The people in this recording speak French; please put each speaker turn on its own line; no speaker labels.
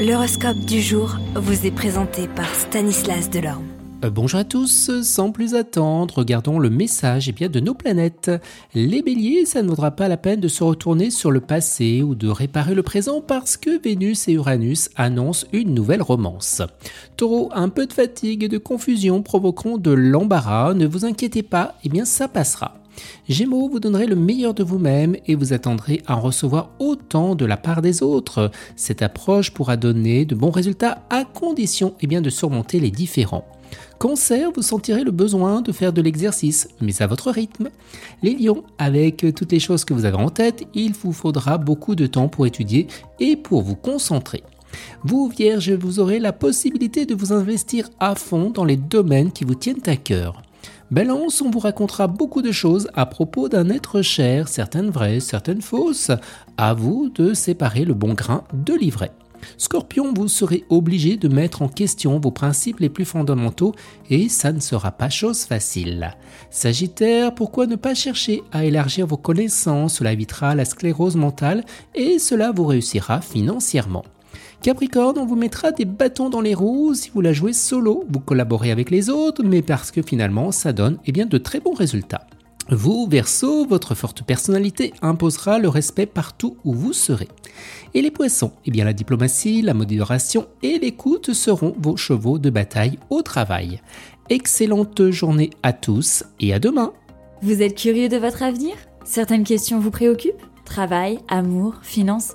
L'horoscope du jour vous est présenté par Stanislas Delorme.
Euh, bonjour à tous, sans plus attendre, regardons le message eh bien, de nos planètes. Les béliers, ça ne vaudra pas la peine de se retourner sur le passé ou de réparer le présent parce que Vénus et Uranus annoncent une nouvelle romance. Taureau, un peu de fatigue et de confusion provoqueront de l'embarras, ne vous inquiétez pas, eh bien ça passera. Gémeaux, vous donnerez le meilleur de vous-même et vous attendrez à en recevoir autant de la part des autres. Cette approche pourra donner de bons résultats à condition eh de surmonter les différends. Cancer, vous sentirez le besoin de faire de l'exercice, mais à votre rythme. Les lions, avec toutes les choses que vous avez en tête, il vous faudra beaucoup de temps pour étudier et pour vous concentrer. Vous, Vierge, vous aurez la possibilité de vous investir à fond dans les domaines qui vous tiennent à cœur. Balance, on vous racontera beaucoup de choses à propos d'un être cher, certaines vraies, certaines fausses. À vous de séparer le bon grain de l'ivraie. Scorpion, vous serez obligé de mettre en question vos principes les plus fondamentaux et ça ne sera pas chose facile. Sagittaire, pourquoi ne pas chercher à élargir vos connaissances? Cela évitera la sclérose mentale et cela vous réussira financièrement. Capricorne, on vous mettra des bâtons dans les roues si vous la jouez solo. Vous collaborez avec les autres, mais parce que finalement ça donne eh bien, de très bons résultats. Vous, Verseau, votre forte personnalité imposera le respect partout où vous serez. Et les poissons, eh bien la diplomatie, la modération et l'écoute seront vos chevaux de bataille au travail. Excellente journée à tous et à demain.
Vous êtes curieux de votre avenir? Certaines questions vous préoccupent? Travail, amour, finances